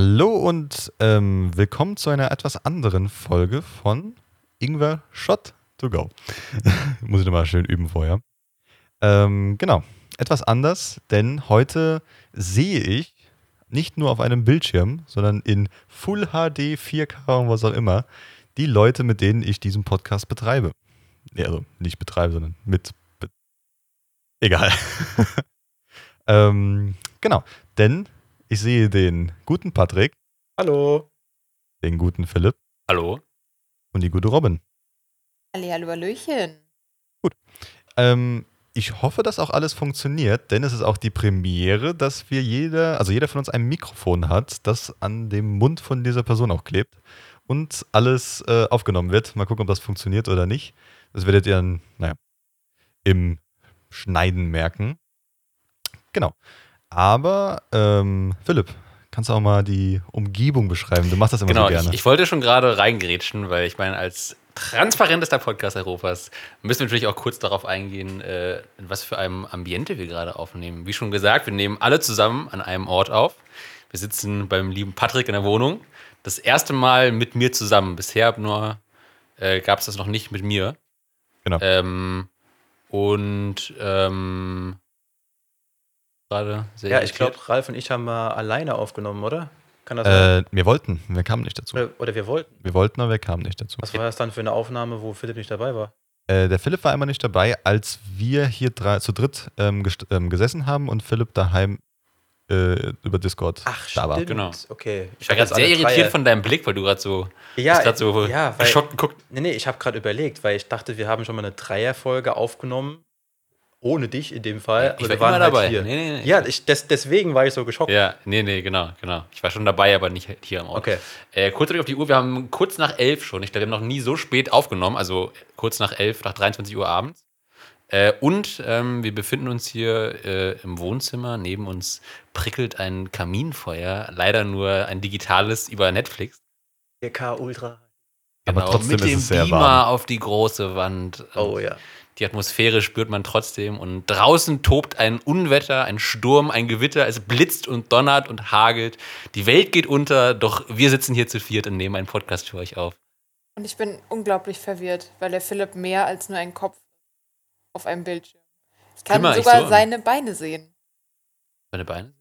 Hallo und ähm, willkommen zu einer etwas anderen Folge von Ingwer Shot to Go. Muss ich nochmal schön üben vorher. Ähm, genau, etwas anders, denn heute sehe ich nicht nur auf einem Bildschirm, sondern in Full HD, 4K und was auch immer, die Leute, mit denen ich diesen Podcast betreibe. Nee, also nicht betreibe, sondern mit. Be Egal. ähm, genau, denn ich sehe den guten Patrick, Hallo. den guten Philipp Hallo. und die gute Robin. Hallihallo, Hallöchen. Ähm, ich hoffe, dass auch alles funktioniert, denn es ist auch die Premiere, dass wir jeder, also jeder von uns ein Mikrofon hat, das an dem Mund von dieser Person auch klebt und alles äh, aufgenommen wird. Mal gucken, ob das funktioniert oder nicht. Das werdet ihr dann, naja, im Schneiden merken. Genau. Aber, ähm, Philipp, kannst du auch mal die Umgebung beschreiben? Du machst das immer Genau, so gerne. ich, ich wollte schon gerade reingrätschen, weil ich meine, als transparentester Podcast Europas müssen wir natürlich auch kurz darauf eingehen, äh, in was für einem Ambiente wir gerade aufnehmen. Wie schon gesagt, wir nehmen alle zusammen an einem Ort auf. Wir sitzen beim lieben Patrick in der Wohnung. Das erste Mal mit mir zusammen. Bisher nur äh, gab es das noch nicht mit mir. Genau. Ähm, und ähm, gerade sehr Ja, ich glaube, Ralf und ich haben mal alleine aufgenommen, oder? Kann das sein? äh, wir wollten, wir kamen nicht dazu. Oder, oder wir wollten. Wir wollten, aber wir kamen nicht dazu. Was war das dann für eine Aufnahme, wo Philipp nicht dabei war? Äh, der Philipp war einmal nicht dabei, als wir hier drei, zu dritt ähm, ähm, gesessen haben und Philipp daheim äh, über Discord da war. Genau. Okay. Ich war hab gerade sehr irritiert drei- von deinem Blick, weil du gerade so, Ja, grad so ja, weil, geschockt geguckt. Nee, nee, ich habe gerade überlegt, weil ich dachte, wir haben schon mal eine Dreierfolge aufgenommen. Ohne dich in dem Fall. Ich aber war wir waren halt dabei. Hier. Nee, nee, nee. Ja, ich, des, deswegen war ich so geschockt. Ja, nee, nee, genau, genau. Ich war schon dabei, aber nicht hier am Ort. Okay. Äh, kurz auf die Uhr, wir haben kurz nach elf schon. Ich glaube, wir haben noch nie so spät aufgenommen, also kurz nach elf, nach 23 Uhr abends. Äh, und ähm, wir befinden uns hier äh, im Wohnzimmer. Neben uns prickelt ein Kaminfeuer, leider nur ein digitales über Netflix. 4K Ultra. Aber trotzdem mit ist dem es sehr Beamer warm. auf die große Wand. Oh ja. Die Atmosphäre spürt man trotzdem und draußen tobt ein Unwetter, ein Sturm, ein Gewitter, es blitzt und donnert und hagelt. Die Welt geht unter, doch wir sitzen hier zu viert und nehmen einen Podcast für euch auf. Und ich bin unglaublich verwirrt, weil der Philipp mehr als nur ein Kopf auf einem Bildschirm. Ich kann Kümmer ich sogar so? seine Beine sehen. Meine Beine?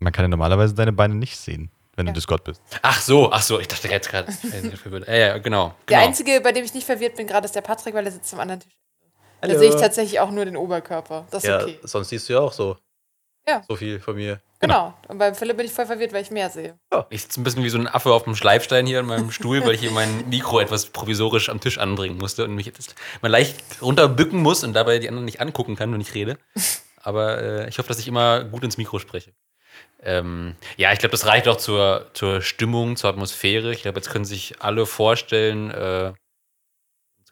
Man kann ja normalerweise deine Beine nicht sehen, wenn Ja. du Discord bist. Ach so, ach so, ich dachte jetzt gerade. äh, verwirrt. ja, ja, genau. Der genau. einzige, bei dem ich nicht verwirrt bin, gerade ist der Patrick, weil er sitzt am anderen Tisch. Da Hallo. sehe ich tatsächlich auch nur den Oberkörper. Das ist Ja, okay. sonst siehst du ja auch so. Ja. So viel von mir. Genau. Und beim Philipp bin ich voll verwirrt, weil ich mehr sehe. Ich sitze ein bisschen wie so ein Affe auf dem Schleifstein hier in meinem Stuhl, weil ich hier mein Mikro etwas provisorisch am Tisch anbringen musste und mich jetzt mal leicht runterbücken muss und dabei die anderen nicht angucken kann, wenn ich rede. Aber äh, ich hoffe, dass ich immer gut ins Mikro spreche. Ähm, ja, ich glaube, das reicht auch zur, zur Stimmung, zur Atmosphäre. Ich glaube, jetzt können sich alle vorstellen, äh,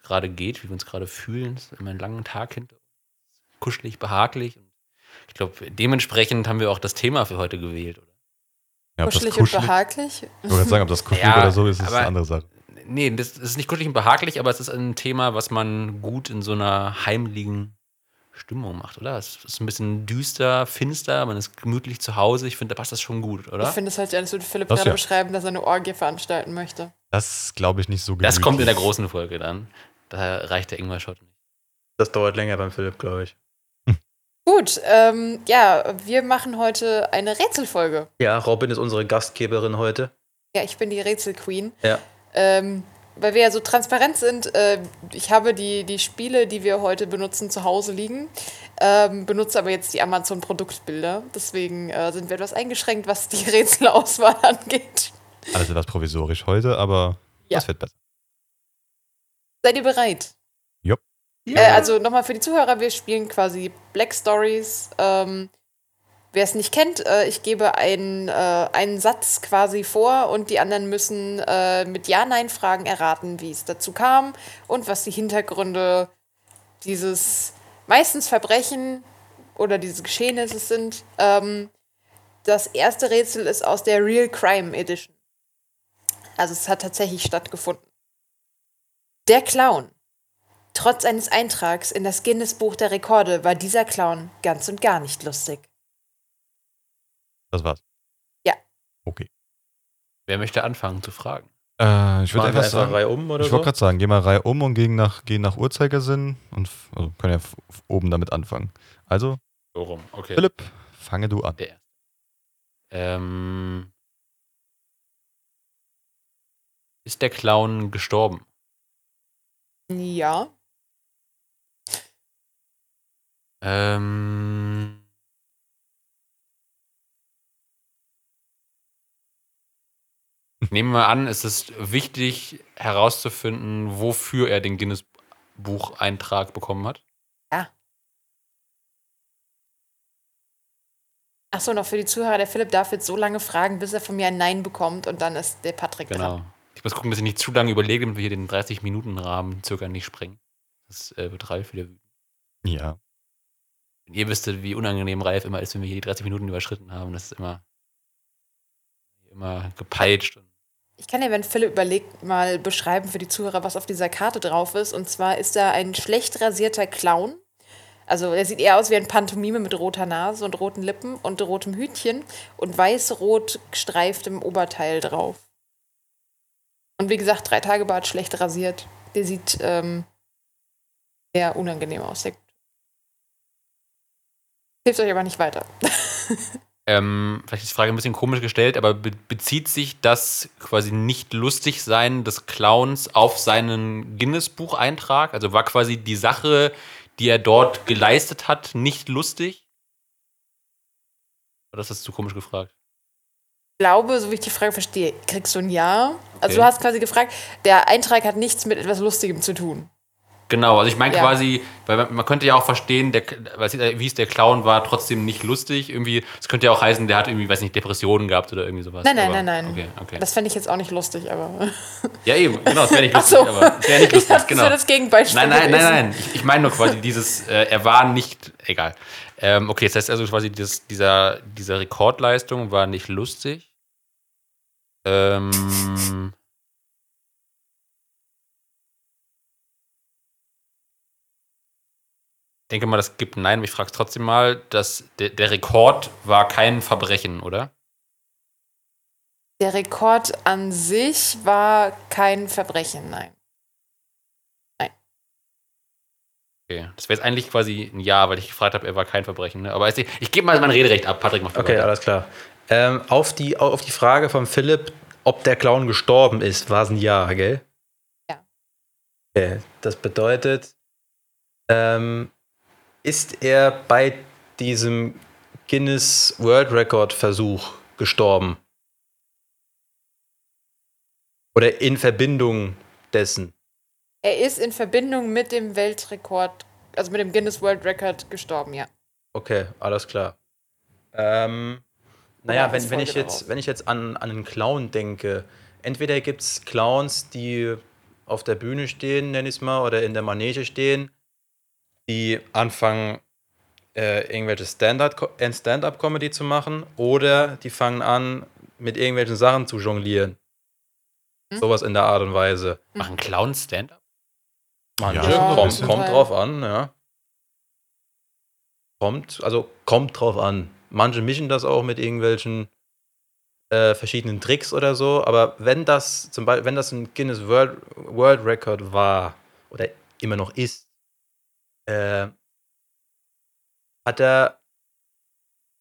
gerade geht, wie wir uns gerade fühlen. Es ist immer einen langen Tag hinter uns. Kuschelig, behaglich. Ich glaube, dementsprechend haben wir auch das Thema für heute gewählt, oder? Ja, das Kuschelig und kuschelig, behaglich. ich wollte sagen, ob das kuschelig Ja, oder so ist, ist aber- eine andere Sache. Nee, das ist nicht kuschelig und behaglich, aber es ist ein Thema, was man gut in so einer heimlichen Stimmung macht, oder? Es ist ein bisschen düster, finster, man ist gemütlich zu Hause. Ich finde, da passt das schon gut, Ich oder? finde es halt, als würde Philipp Das gerade ja. beschreiben, dass er eine Orgie veranstalten möchte. Das glaube ich nicht so Das kommt in der gemütlich. großen Folge dann. Da reicht der Ingwer-Shot nicht. Das dauert länger beim Philipp, glaube ich. Gut, ähm, ja, wir machen heute eine Rätselfolge. Ja, Robin ist unsere Gastgeberin heute. Ja, ich bin die Rätselqueen. Ja. Ähm, weil wir ja so transparent sind, äh, ich habe die, die Spiele, die wir heute benutzen, zu Hause liegen, ähm, benutze aber jetzt die Amazon-Produktbilder. Deswegen äh, sind wir etwas eingeschränkt, was die Rätselauswahl angeht. Alles etwas provisorisch heute, aber Ja. das wird besser. Seid ihr bereit? Jupp. Äh, also nochmal für die Zuhörer, wir spielen quasi Black Stories. Ähm, Wer es nicht kennt, äh, ich gebe einen, äh, einen Satz quasi vor und die anderen müssen äh, mit Ja-Nein-Fragen erraten, wie es dazu kam und was die Hintergründe dieses meistens Verbrechen oder dieses Geschehnisse sind. Ähm, das erste Rätsel ist aus der Real Crime Edition. Also es hat tatsächlich stattgefunden. Der Clown. Trotz eines Eintrags in das Guinness-Buch der Rekorde war dieser Clown ganz und gar nicht lustig. Das war's. Ja. Okay. Wer möchte anfangen zu fragen? Äh, ich würde einfach einfach sagen, Reihe um oder ich so? wollte gerade sagen, gehen wir Reihe um und gehen nach, gehen nach Uhrzeigersinn und also können ja oben damit anfangen. Also, So rum, okay. Philipp, fange du an. Der. Ähm, ist der Clown gestorben? Ja. Ähm, nehmen wir an, es ist wichtig herauszufinden, wofür er den Guinness-Bucheintrag bekommen hat. Achso, noch für die Zuhörer, der Philipp darf jetzt so lange fragen, bis er von mir ein Nein bekommt und dann ist der Patrick Genau. dran. Muss gucken, dass ich nicht zu lange überlege, damit wir hier den 30-Minuten-Rahmen circa nicht sprengen. Das äh, wird Ralf wieder wütend. Ja. Wenn ihr wüsstet, wie unangenehm Ralf immer ist, wenn wir hier die 30 Minuten überschritten haben. Das ist immer, immer gepeitscht. Und Ich kann dir, wenn Philipp überlegt, mal beschreiben für die Zuhörer, was auf dieser Karte drauf ist. Und zwar ist da ein schlecht rasierter Clown. Also er sieht eher aus wie ein Pantomime mit roter Nase und roten Lippen und rotem Hütchen und weiß-rot gestreiftem Oberteil drauf. Und wie gesagt, drei Tage Bart schlecht rasiert. Der sieht ähm, sehr unangenehm aus. Gut. Hilft euch aber nicht weiter. Ähm, vielleicht ist die Frage ein bisschen komisch gestellt, aber be bezieht sich das quasi nicht lustig sein des Clowns auf seinen Guinness-Bucheintrag? Also war quasi die Sache, die er dort geleistet hat, nicht lustig? Oder ist das zu komisch gefragt? Ich glaube, so wie ich die Frage verstehe, kriegst du ein Ja. Also Okay. du hast quasi gefragt, der Eintrag hat nichts mit etwas Lustigem zu tun. Genau, also ich meine Ja. quasi, weil man, könnte ja auch verstehen, der, wie es der Clown war, trotzdem nicht lustig. Irgendwie, es könnte ja auch heißen, der hat irgendwie, weiß nicht, Depressionen gehabt oder irgendwie sowas. Nein, nein, aber, nein, nein. Okay, okay. Das fände ich jetzt auch nicht lustig, aber. ja, eben, genau, das wäre nicht lustig, so. aber das wäre nicht Ich lustig, dachte, das genau. wäre das Gegenbeispiel. Nein, nein, nein, nein. Ich, ich meine nur quasi dieses, äh, er war nicht, egal. Ähm, okay, das heißt also quasi, dieses, dieser, dieser Rekordleistung war nicht lustig. Ähm, ich denke mal, das gibt ein Nein, aber ich frage es trotzdem mal. Dass der, der Rekord war kein Verbrechen, oder? Der Rekord an sich war kein Verbrechen, nein. Okay. Das wäre jetzt eigentlich quasi ein Ja, weil ich gefragt habe, er war kein Verbrechen. Ne? Aber ich, ich gebe mal mein Rederecht ab. Patrick macht Okay, weiter. alles klar. Ähm, auf, die, auf die Frage von Philipp, ob der Clown gestorben ist, war es ein Ja, gell? Ja. Okay, das bedeutet, ähm, ist er bei diesem Guinness World Record Versuch gestorben? Oder in Verbindung dessen? Er ist in Verbindung mit dem Weltrekord, also mit dem Guinness World Record gestorben, ja. Okay, alles klar. Ähm, naja, wenn, wenn, ich jetzt, wenn ich jetzt an, an einen Clown denke, entweder gibt es Clowns, die auf der Bühne stehen, nenn ich es mal, oder in der Manege stehen, die anfangen, äh, irgendwelche Stand-up- äh, Stand-up-Comedy zu machen, oder die fangen an, mit irgendwelchen Sachen zu jonglieren. Hm? Sowas in der Art und Weise. Machen Clowns Stand-up? Manche, Ja, kommt, kommt drauf an, ja. Kommt, also kommt drauf an. Manche mischen das auch mit irgendwelchen äh, verschiedenen Tricks oder so, aber wenn das zum Beispiel, wenn das ein Guinness World, World Record war oder immer noch ist, äh, hat er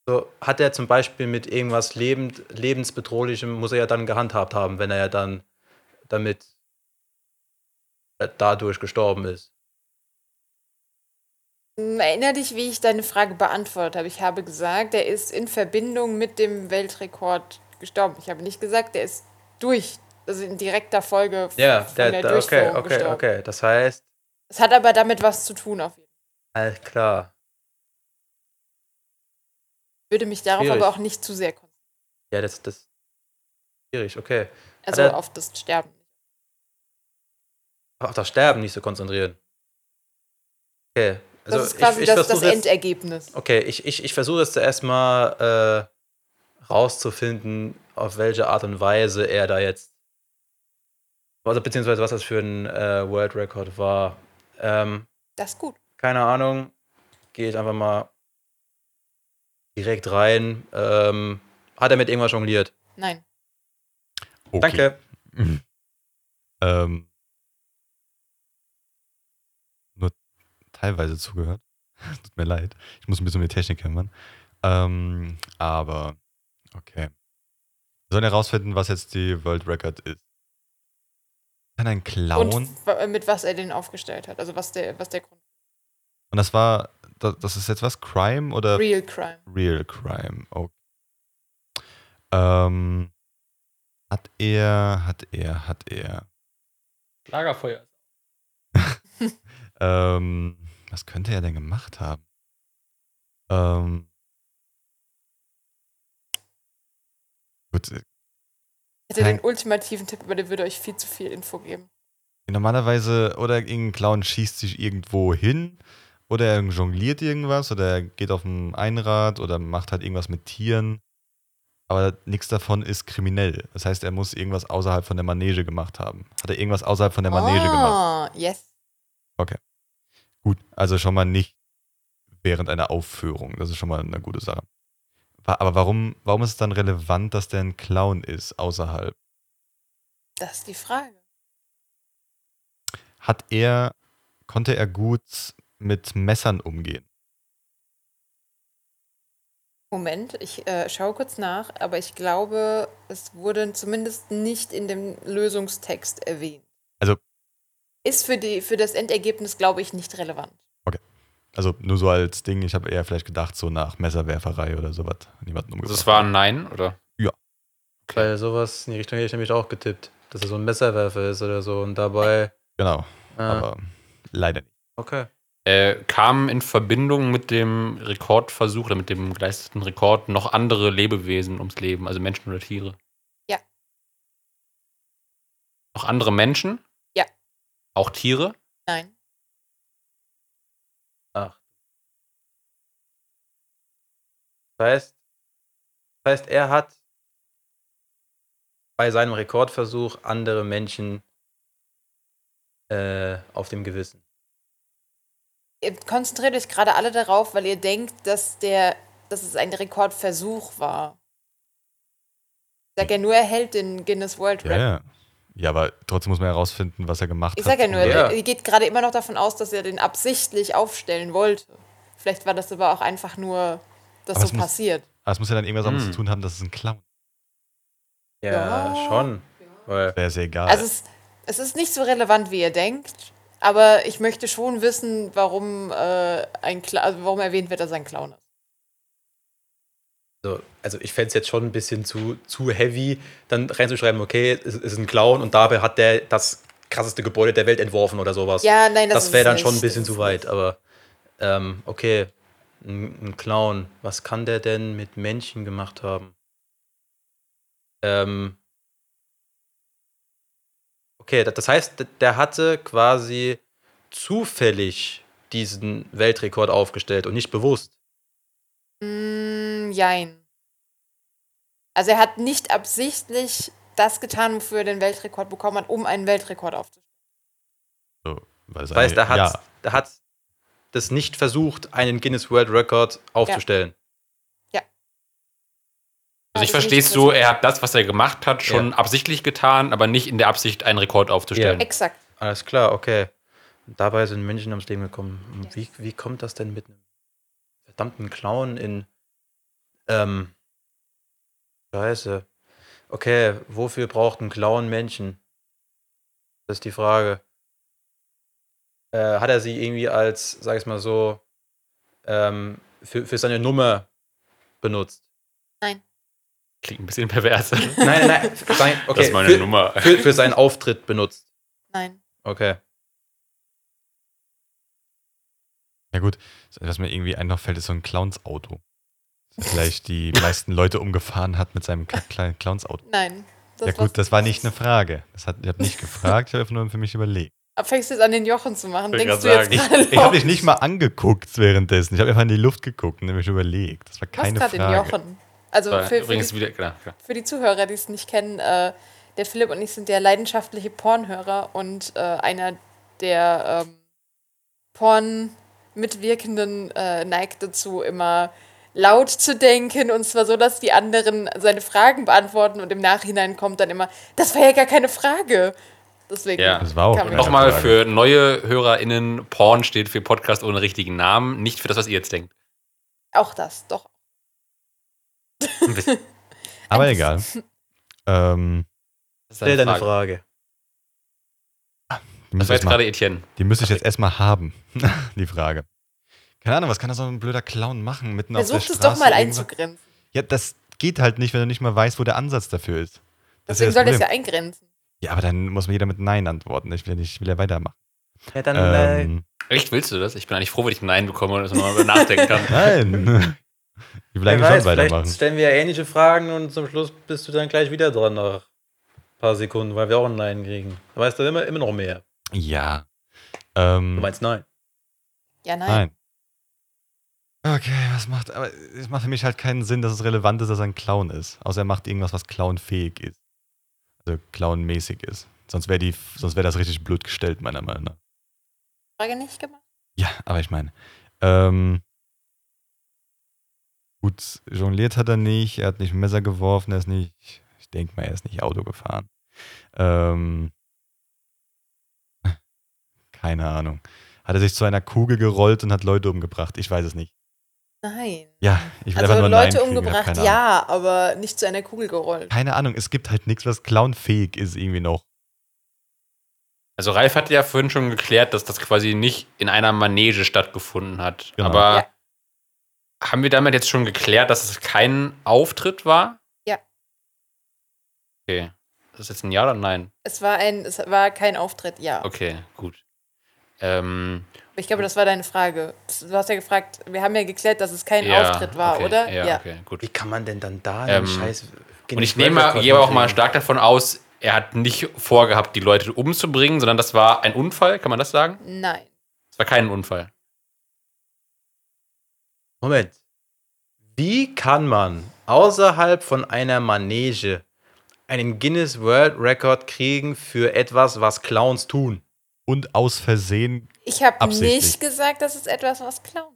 so, hat er zum Beispiel mit irgendwas lebend, lebensbedrohlichem, muss er ja dann gehandhabt haben, wenn er ja dann damit dadurch gestorben ist. Erinner dich, wie ich deine Frage beantwortet habe. Ich habe gesagt, er ist in Verbindung mit dem Weltrekord gestorben. Ich habe nicht gesagt, er ist durch, also in direkter Folge Ja, von der, der, okay, Durchführung okay, gestorben. okay. Das heißt, Es hat aber damit was zu tun auf jeden Fall. alles klar. würde mich darauf Schwierig. aber auch nicht zu sehr konzentrieren. Ja, das das schwierig, okay. Also er- auf das Sterben. Auf das Sterben nicht so konzentrieren. Okay. Also Das ist quasi ich, ich das, das versuche jetzt, Endergebnis. Okay, ich, ich, ich versuche jetzt zuerst mal äh, rauszufinden, auf welche Art und Weise er da jetzt. Also beziehungsweise was das für ein äh, World Record war. Ähm, Das ist gut. keine Ahnung. Gehe ich einfach mal direkt rein. Ähm, hat er mit irgendwas jongliert? Nein. Okay. Danke. Ähm, teilweise zugehört. Tut mir leid. Ich muss ein bisschen mit Technik kümmern. Ähm, aber okay. Wir sollen herausfinden, was jetzt die World Record ist. Kann ein Clown. Und Und, w- mit was er den aufgestellt hat. Also was der, was der Grund das war, das, das ist jetzt was? Crime oder Real Crime. Real Crime? Okay. Ähm, hat er, hat er, hat er. Lagerfeuer. Ähm, was könnte er denn gemacht haben? Ähm, gut, äh, Ich hätte den ultimativen Tipp, aber der würde euch viel zu viel Info geben. normalerweise, oder irgendein Clown schießt sich irgendwo hin, oder er jongliert irgendwas, oder er geht auf ein Einrad, oder macht halt irgendwas mit Tieren. Aber nichts davon ist kriminell. Das heißt, er muss irgendwas außerhalb von der Manege gemacht haben. Hat er irgendwas außerhalb von der Manege gemacht? ah, yes. Gut, also schon mal nicht während einer Aufführung. Das ist schon mal eine gute Sache. Aber warum, warum ist es dann relevant, dass der ein Clown ist außerhalb? Das ist die Frage. Hat er, konnte er gut mit Messern umgehen? Moment, ich äh, schaue kurz nach, aber ich glaube, es wurde zumindest nicht in dem Lösungstext erwähnt. Also- Ist für, die, für das Endergebnis, glaube ich, nicht relevant. Also nur so als Ding, ich habe eher vielleicht gedacht, so nach Messerwerferei oder sowas. Niemanden umgebracht. Also es war ein Nein, oder? Weil sowas in die Richtung hätte ich nämlich auch getippt. Dass er so ein Messerwerfer ist oder so und dabei. Genau, Ah, aber leider nicht. okay. Äh, kamen in Verbindung mit dem Rekordversuch oder mit dem geleisteten Rekord noch andere Lebewesen ums Leben, also Menschen oder Tiere? Ja. Noch andere Menschen? Auch Tiere? Nein. Ach. Das heißt, das heißt, er hat bei seinem Rekordversuch andere Menschen äh, auf dem Gewissen. Ihr konzentriert euch gerade alle darauf, weil ihr denkt, dass, der, dass es ein Rekordversuch war. Ich sag ja nur, er hält den Guinness World Record. ja. Ja, aber trotzdem muss man herausfinden, was er gemacht Ich hat. sag ja nur, Ja. ihr geht gerade immer noch davon aus, dass er den absichtlich aufstellen wollte. Vielleicht war das aber auch einfach nur, dass Aber so es muss- passiert. Aber es muss ja dann irgendwas damit Hm. zu tun haben, dass es ein Clown Ja, Ja. schon. Ist. Wäre sehr egal. Also es, es ist nicht so relevant, wie ihr denkt, aber ich möchte schon wissen, warum, äh, ein Cla also warum erwähnt wird, dass er ein Clown ist. So, also ich fände es jetzt schon ein bisschen zu, zu heavy, dann reinzuschreiben, okay, es ist ein Clown und dabei hat der das krasseste Gebäude der Welt entworfen oder sowas. Ja, nein, das, das wäre dann schon ein bisschen zu weit, aber ähm, okay, ein, ein Clown, was kann der denn mit Menschen gemacht haben? Ähm, okay, da- das heißt, der hatte quasi zufällig diesen Weltrekord aufgestellt und nicht bewusst. Mm, jein. Also er hat nicht absichtlich das getan, wofür er den Weltrekord bekommen hat, um einen Weltrekord aufzustellen. so, weil heißt, er hat, ja, er hat das nicht versucht, einen Guinness World Record aufzustellen. Also ich Ja, das verstehe es so, er hat das, was er gemacht hat, schon absichtlich getan, aber nicht in der Absicht, einen Rekord aufzustellen. Exakt. Alles klar, okay. Dabei sind Menschen ums Leben gekommen. Und Wie, wie kommt das denn mit einem verdammten Clown in. Ähm. Scheiße. Okay, wofür braucht ein Clown Menschen? Das ist die Frage. Äh, hat er sie irgendwie als, sag ich mal so, ähm, für, für seine Nummer benutzt? Klingt ein bisschen pervers. Nein, nein, nein. Sein, okay, das ist meine für, Nummer. Für, für seinen Auftritt benutzt. Nein. Okay. Ja gut, was mir irgendwie ein noch fällt, ist so ein Clowns-Auto. vielleicht die meisten Leute umgefahren hat mit seinem kleinen Clowns-Auto. Nein. Ja gut, das war nicht eine Frage. Das hat, ich habe nicht gefragt, ich habe einfach nur für mich überlegt. Aber fängst du jetzt an, den Jochen zu machen? Ich Denkst du jetzt gerade Ich habe dich nicht mal angeguckt währenddessen. Ich habe einfach in die Luft geguckt und nämlich überlegt. Das war keine gerade den Frage. Jochen? Also für, für, übrigens die, wieder, genau, genau. für die Zuhörer, die es nicht kennen, äh, der Philipp und ich sind ja leidenschaftliche Pornhörer und äh, einer der ähm, Porn-Mitwirkenden äh, neigt dazu, immer laut zu denken und zwar so, dass die anderen seine Fragen beantworten und im Nachhinein kommt dann immer, das war ja gar keine Frage. Deswegen Ja. Das war auch Nochmal für neue HörerInnen, Porn steht für Podcast ohne richtigen Namen, nicht für das, was ihr jetzt denkt. auch das, doch. Aber egal. ähm, Das ist deine Frage. Frage. Die, Das müsste war ich jetzt mal, gerade Etienne. die müsste ich jetzt erstmal haben, die Frage. Keine Ahnung, was kann da so ein blöder Clown machen mitten auf Versuch der es Straße? doch mal irgendwo- einzugrenzen. Ja, das geht halt nicht, wenn du nicht mal weißt, wo der Ansatz dafür ist. Das Deswegen ist ja soll das ja eingrenzen. Ja, aber dann muss mir jeder mit Nein antworten. Ich will ja nicht, will ja weitermachen. Ja, dann äh, Ähm, Echt, willst du das? Ich bin eigentlich froh, wenn ich ein Nein bekomme und dass man mal nachdenken kann. nein. Ich will eigentlich weiß, schon weitermachen. vielleicht stellen wir ja ähnliche Fragen und zum Schluss bist du dann gleich wieder dran nach ein paar Sekunden, weil wir auch ein Nein kriegen. Da weißt du immer, immer noch mehr. Ja. Ähm, Du meinst Nein. Ja, nein. Nein. Okay, was macht. Aber es macht für mich halt keinen Sinn, dass es relevant ist, dass er ein Clown ist. Außer er macht irgendwas, was clownfähig ist. Also clownmäßig ist. Sonst wäre die, sonst wäre das richtig blöd gestellt, meiner Meinung nach. Frage nicht gemacht? Ja, aber ich meine. Ähm, gut, jongliert hat er nicht, er hat nicht Messer geworfen, er ist nicht. Ich denke mal, er ist nicht Auto gefahren. Ähm, keine Ahnung. Hat er sich zu einer Kugel gerollt und hat Leute umgebracht? Ich weiß es nicht. Nein. Ja, ich will Also einfach nur Leute Nein umgebracht, ja, aber nicht zu einer Kugel gerollt. Keine Ahnung, es gibt halt nichts, was clownfähig ist, irgendwie noch. Also Ralf hatte ja vorhin schon geklärt, dass das quasi nicht in einer Manege stattgefunden hat. Genau. Aber Ja. haben wir damit jetzt schon geklärt, dass es kein Auftritt war? Ja. Okay. Das ist jetzt ein Ja oder ein Nein? Es war ein, es war kein Auftritt, ja. Okay, gut. Ähm, Ich glaube, das war deine Frage. Du hast ja gefragt, wir haben ja geklärt, dass es kein ja, Auftritt war, okay, oder? Ja, okay, gut. Wie kann man denn dann da Ähm, den Scheiß. Und ich nehme mal, gehe aber auch mal stark davon aus, er hat nicht vorgehabt, die Leute umzubringen, sondern das war ein Unfall, kann man das sagen? Nein. Es war kein Unfall. Moment. Wie kann man außerhalb von einer Manege einen Guinness World Record kriegen für etwas, was Clowns tun? Und aus Versehen. Ich habe nicht gesagt, das ist etwas, was Clown.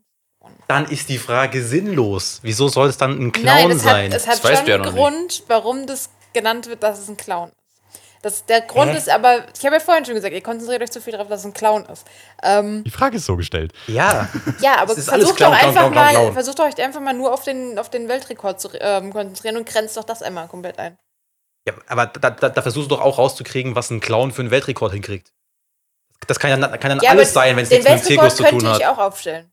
Dann ist die Frage sinnlos. Wieso soll es dann ein Clown Nein, es sein? hat, es hat Das weißt schon du ja einen noch Grund, warum das genannt wird, dass es ein Clown ist. Das, der Grund Hä? ist aber, ich habe ja vorhin schon gesagt, ihr konzentriert euch zu viel darauf, dass es ein Clown ist. Ähm, Die Frage ist so gestellt. ja. ja, aber versucht Clown, doch einfach Clown, Clown, mal, Clown. versucht euch einfach mal nur auf den, auf den Weltrekord zu ähm, konzentrieren und grenzt doch das einmal komplett ein. ja aber da, da, da versuchst du doch auch rauszukriegen, was ein Clown für einen Weltrekord hinkriegt. Das kann ja kann dann Ja, alles sein, wenn es den nichts mit dem Zirkus zu könnte tun ich hat. auch aufstellen.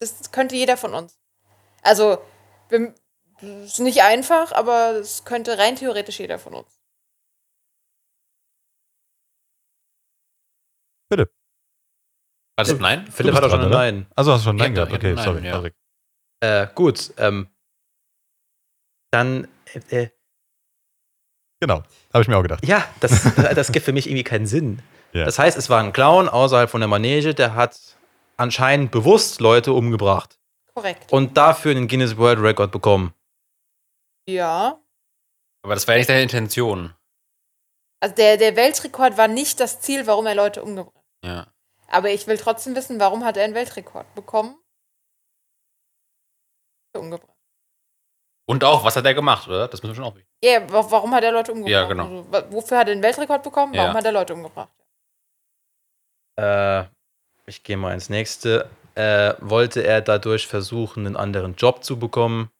Das könnte jeder von uns. Also, wir, das ist nicht einfach, aber es könnte rein theoretisch jeder von uns. Also Ja. nein? Philipp hat auch schon ein? Nein. Also hast du schon Nein gehabt. Okay, Nein, sorry. ja. Äh, gut, ähm, dann, äh, Genau, habe ich mir auch gedacht. ja, das, das gibt für mich irgendwie keinen Sinn. Ja. Das heißt, es war ein Clown außerhalb von der Manege, der hat anscheinend bewusst Leute umgebracht Korrekt. und dafür einen Guinness World Record bekommen. Ja. Aber das war ja nicht deine Intention. Also der, der Weltrekord war nicht das Ziel, warum er Leute umgebracht hat. Ja. Aber ich will trotzdem wissen, warum hat er einen Weltrekord bekommen? Umgebracht. Und auch, was hat er gemacht, oder? Das müssen wir schon auch wissen. Ja, wa- warum hat er Leute umgebracht? Ja, genau. Also, wofür hat er einen Weltrekord bekommen? Warum Ja. hat er Leute umgebracht? Äh, ich gehe mal ins nächste. Äh, wollte er dadurch versuchen, einen anderen Job zu bekommen?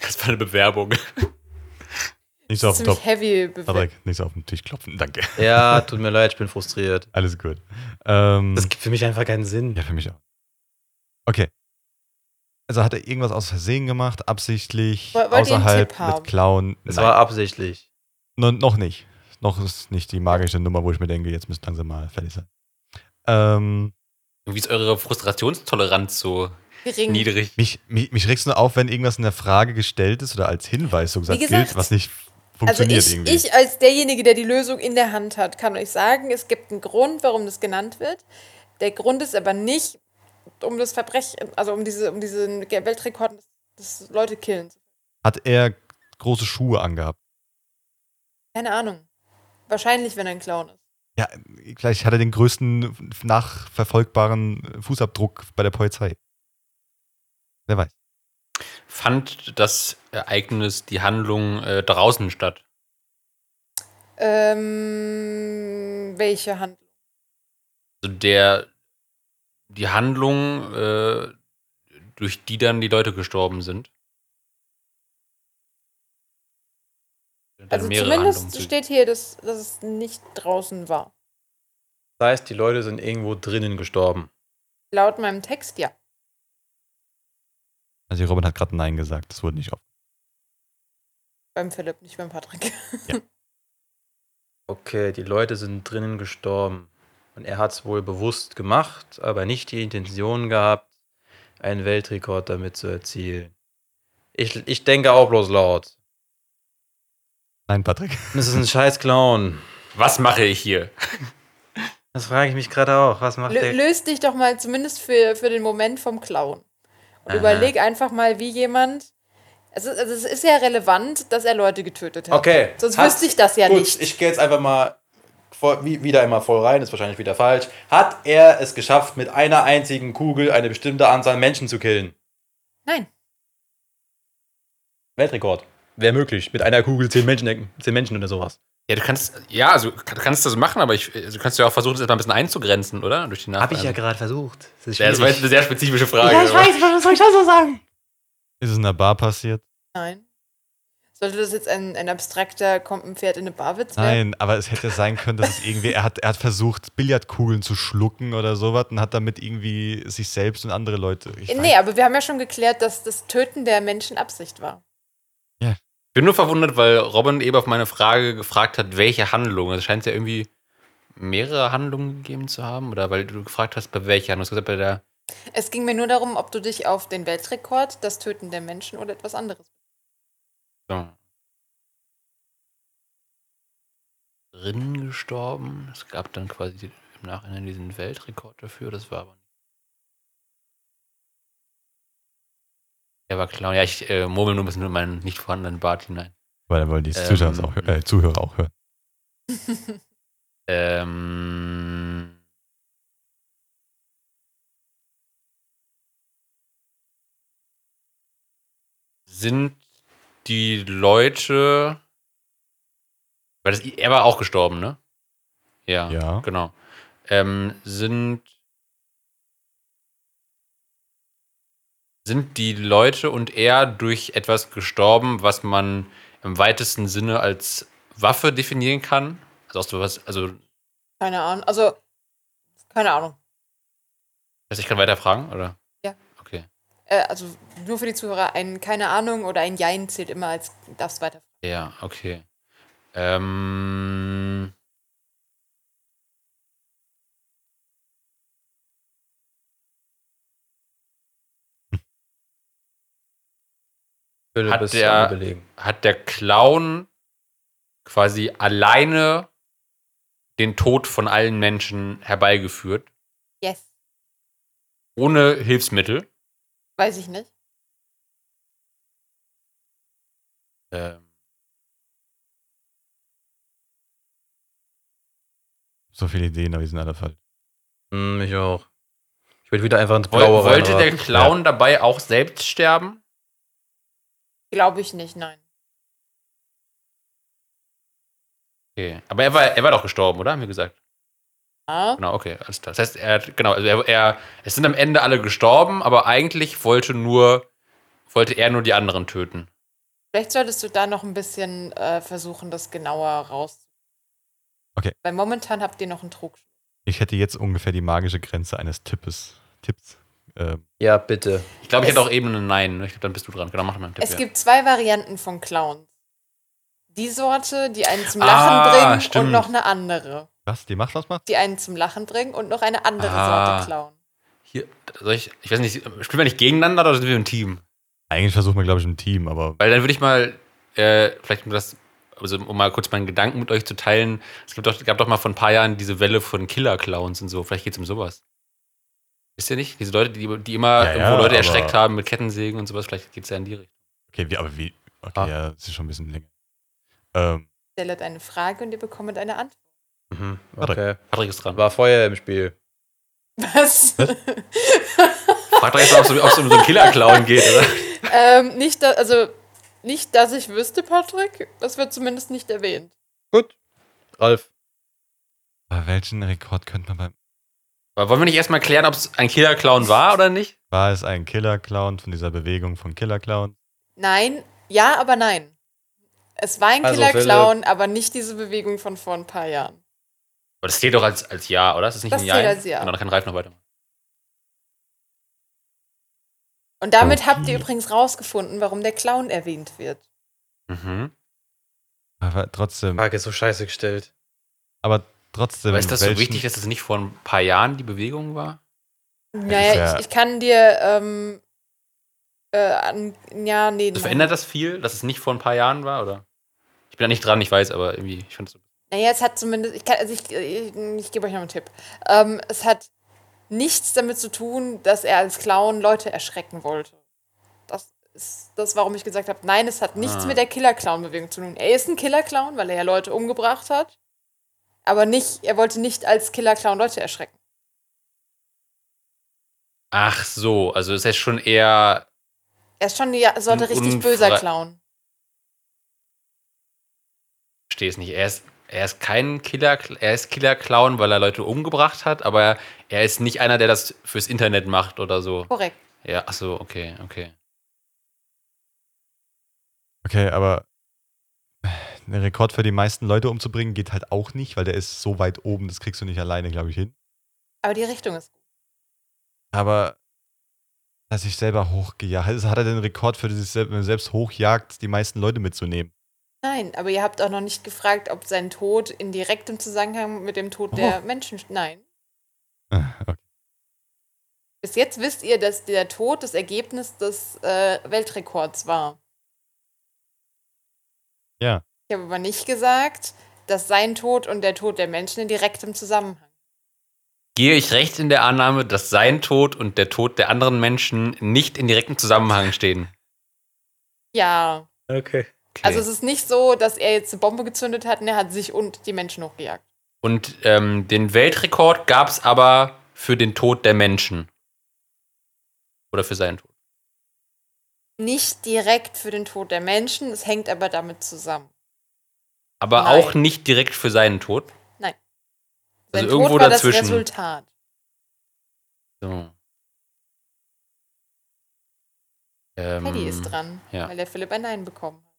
Das war eine Bewerbung. Nicht so auf den Ziemlich heavy. Patrick, nicht so auf den Tisch klopfen. Danke. Ja, tut mir leid, ich bin frustriert. Alles gut. Ähm, Das gibt für mich einfach keinen Sinn. ja, für mich auch. Okay. Also hat er irgendwas aus Versehen gemacht, absichtlich, Woll- wollt außerhalb Tipp haben? mit Clown? Es Nein. war absichtlich. No, noch nicht. Noch ist nicht die magische Nummer, wo ich mir denke, jetzt müsste langsam mal fertig sein. Ähm, Wie ist eure Frustrationstoleranz so? gering. Niedrig. Mich, mich, mich regst nur auf, wenn irgendwas in der Frage gestellt ist oder als Hinweis so gesagt, gesagt, gilt, was nicht Also funktioniert ich, irgendwie. ich als derjenige, der die Lösung in der Hand hat, kann euch sagen, es gibt einen Grund, warum das genannt wird. Der Grund ist aber nicht um das Verbrechen, also um diese, um diesen Weltrekord des Leute killen. Hat er große Schuhe angehabt? Keine Ahnung. Wahrscheinlich, wenn er ein Clown ist. Ja, gleich hat er den größten nachverfolgbaren Fußabdruck bei der Polizei. Wer weiß. Fand das Ereignis, die Handlung äh, draußen statt? Ähm, welche Handlung? Also der, die Handlung, äh, durch die dann die Leute gestorben sind. Also zumindest steht hier, dass, dass es nicht draußen war. Das heißt, die Leute sind irgendwo drinnen gestorben. Laut meinem Text ja. Also Robin hat gerade Nein gesagt, das wurde nicht auf. Beim Philipp, nicht beim Patrick. Okay, die Leute sind drinnen gestorben. Und er hat es wohl bewusst gemacht, aber nicht die Intention gehabt, einen Weltrekord damit zu erzielen. Ich, ich denke auch bloß laut. Nein, Patrick. Das ist ein scheiß Clown. Was mache ich hier? Das frage ich mich gerade auch. Was macht Lö der? löst dich doch mal zumindest für, für den Moment vom Clown. Und Aha. überleg einfach mal, wie jemand. Also, also es ist ja relevant, dass er Leute getötet hat. Okay. Sonst hat- wüsste ich das ja gut, nicht. Ich gehe jetzt einfach mal voll, wie, wieder immer voll rein, ist wahrscheinlich wieder falsch. Hat er es geschafft, mit einer einzigen Kugel eine bestimmte Anzahl Menschen zu killen? Nein. Weltrekord. Wäre möglich. Mit einer Kugel zehn Menschen, zehn Menschen oder sowas. Ja, du kannst, ja, also du kannst das machen, aber ich, also, du kannst ja auch versuchen, das mal ein bisschen einzugrenzen, oder? Durch die Habe ich ja gerade versucht. Das ist Ja, das war jetzt eine sehr spezifische Frage. Ja, ich aber- weiß, was soll ich sonst so sagen? Ist es in der Bar passiert? Nein. Sollte das jetzt ein, ein abstrakter, kommt ein Pferd in eine Barwitz werden? Nein, aber es hätte sein können, dass es irgendwie, er hat, er hat versucht, Billardkugeln zu schlucken oder sowas und hat damit irgendwie sich selbst und andere Leute. Ich Nee, aber wir haben ja schon geklärt, dass das Töten der Menschen Absicht war. Ich bin nur verwundert, weil Robin eben auf meine Frage gefragt hat, welche Handlung. Also scheint es ja irgendwie mehrere Handlungen gegeben zu haben. Oder weil du gefragt hast, bei welcher Handlung. Gesagt, bei der. Es ging mir nur darum, ob du dich auf den Weltrekord, das Töten der Menschen oder etwas anderes. So. Drin gestorben. Es gab dann quasi im Nachhinein diesen Weltrekord dafür. Das war aber Er war Clown. Ja, ich äh, murmel nur ein bisschen in meinen nicht vorhandenen Bart hinein. Weil er wollen die Ähm. Zuschauer auch, äh, Zuhörer auch hören. Ähm. Sind die Leute. Weil das, er war auch gestorben, ne? Ja. Ja. Genau. Ähm, sind. Sind die Leute und er durch etwas gestorben, was man im weitesten Sinne als Waffe definieren kann? Also, aus sowas, also Keine Ahnung. Also, keine Ahnung. Also ich kann weiter fragen, oder? Ja. Okay. Äh, also, nur für die Zuhörer, ein keine Ahnung oder ein Jein zählt immer als darfst weiter. Ja, okay. Ähm, Philipp Hat ist der- hat der Clown quasi alleine den Tod von allen Menschen herbeigeführt, Yes. ohne Hilfsmittel? Weiß ich nicht. Ähm, So viele Ideen, aber die sind alle falsch. Hm, ich auch. Ich will wieder einfach ins Blaue wollte der reinraten. Clown dabei auch selbst sterben? Glaube ich nicht, nein. Okay. Aber er war, er war doch gestorben, oder? Haben wir gesagt. Ja. Genau, okay, alles klar. Das heißt, er hat, genau, also er, er, es sind am Ende alle gestorben, aber eigentlich wollte nur, wollte er nur die anderen töten. Vielleicht solltest du da noch ein bisschen äh, versuchen, das genauer raus. Okay. Weil momentan habt ihr noch einen Trug. Ich hätte jetzt ungefähr die magische Grenze eines Tippes. Tipps. Ähm, Ja, bitte. Ich glaube, ich Es- hatte auch eben ein Nein. ne? Ich glaube, dann bist du dran. Genau, mach mal einen Tipp. Es ja. gibt zwei Varianten von Clowns. Die Sorte, die einen zum Ah, Lachen bringen stimmt. und noch eine andere. was? Die macht was macht? Die einen zum Lachen bringen und noch eine andere Ah. Sorte Clown. Hier, soll ich, ich weiß nicht, spielen wir nicht gegeneinander oder sind wir ein Team? Eigentlich versuchen wir, glaube ich, ein Team, aber Weil dann würde ich mal, äh, vielleicht um das, also um mal kurz meinen Gedanken mit euch zu teilen. Es gibt doch, gab doch mal vor ein paar Jahren diese Welle von Killer-Clowns und so. Vielleicht geht es um sowas. Wisst ihr nicht? Diese Leute, die, die immer Ja, irgendwo ja, Leute erschreckt haben mit Kettensägen und sowas. Vielleicht geht es ja in die Richtung. okay, wie, aber wie, okay, Ah. ja, das ist schon ein bisschen länger. Ähm, Stellt eine Frage und ihr bekommt eine Antwort. Mhm, Warte. okay. Patrick ist dran. War Feuer im Spiel. Was? Frag doch jetzt mal, ob es um so einen Killer-Clown geht, oder? ähm, nicht, da, also, nicht, dass ich wüsste, Patrick. Das wird zumindest nicht erwähnt. Gut. Ralf. bei welchen Rekord könnte man beim. Wollen wir nicht erstmal klären, ob es ein Killer-Clown war oder nicht? War es ein Killer-Clown von dieser Bewegung von Killer-Clown? Nein, ja, aber nein. Es war ein Also, Killer-Clown, aber nicht diese Bewegung von vor ein paar Jahren. Aber das zählt doch als, als Ja, oder? Das ist nicht Das ein zählt Ja. als Ja. Genau, dann kann Ralf noch weitermachen. Und damit Okay. habt ihr übrigens rausgefunden, warum der Clown erwähnt wird. Mhm. Aber trotzdem, Frage ist so scheiße gestellt. aber trotzdem. Aber ist das so wichtig, dass es nicht vor ein paar Jahren die Bewegung war? Naja, ja- ich, ich kann dir, ähm, äh, an, ja, nee. Also nein. verändert das viel, dass es nicht vor ein paar Jahren war, oder? Ich bin da nicht dran, ich weiß, aber irgendwie, ich finde es so. Naja, es hat zumindest, ich, kann, also ich, ich, ich gebe euch noch einen Tipp. Ähm, es hat nichts damit zu tun, dass er als Clown Leute erschrecken wollte. Das ist das, warum ich gesagt habe, nein, es hat nichts Ah. mit der Killer-Clown-Bewegung zu tun. Er ist ein Killer-Clown, weil er ja Leute umgebracht hat. Aber nicht, er wollte nicht als Killer-Clown Leute erschrecken. Ach so, also ist er schon eher. Er ist schon ja, sollte Ein richtig böser Clown. Ich verstehe es nicht. Er ist, er ist kein Killer, er ist Killer-Clown, weil er Leute umgebracht hat, aber er ist nicht einer, der das fürs Internet macht oder so. Korrekt. Ja, ach so, okay, okay. Okay, aber der Rekord für die meisten Leute umzubringen geht halt auch nicht, weil der ist so weit oben, das kriegst du nicht alleine, glaube ich, hin. Aber die Richtung ist gut. Aber dass ich selber hochgejagt also hat er den Rekord für sich selbst, hochjagt, die meisten Leute mitzunehmen. Nein, aber ihr habt auch noch nicht gefragt, ob sein Tod in direktem Zusammenhang mit dem Tod der Menschen. Nein. Okay. Bis jetzt wisst ihr, dass der Tod das Ergebnis des äh, Weltrekords war. Ja. Ich habe aber nicht gesagt, dass sein Tod und der Tod der Menschen in direktem Zusammenhang. Gehe ich recht in der Annahme, dass sein Tod und der Tod der anderen Menschen nicht in direktem Zusammenhang stehen? Ja. Okay. Okay. Also es ist nicht so, dass er jetzt eine Bombe gezündet hat und er hat sich und die Menschen hochgejagt. und ähm, den Weltrekord gab es aber für den Tod der Menschen. Oder für seinen Tod. Nicht direkt für den Tod der Menschen, es hängt aber damit zusammen. Aber Nein. auch nicht direkt für seinen Tod. Sein Also irgendwo Tod war dazwischen. das Resultat. So. Ähm, Paddy ist dran, ja. weil der Philipp ein Nein bekommen hat.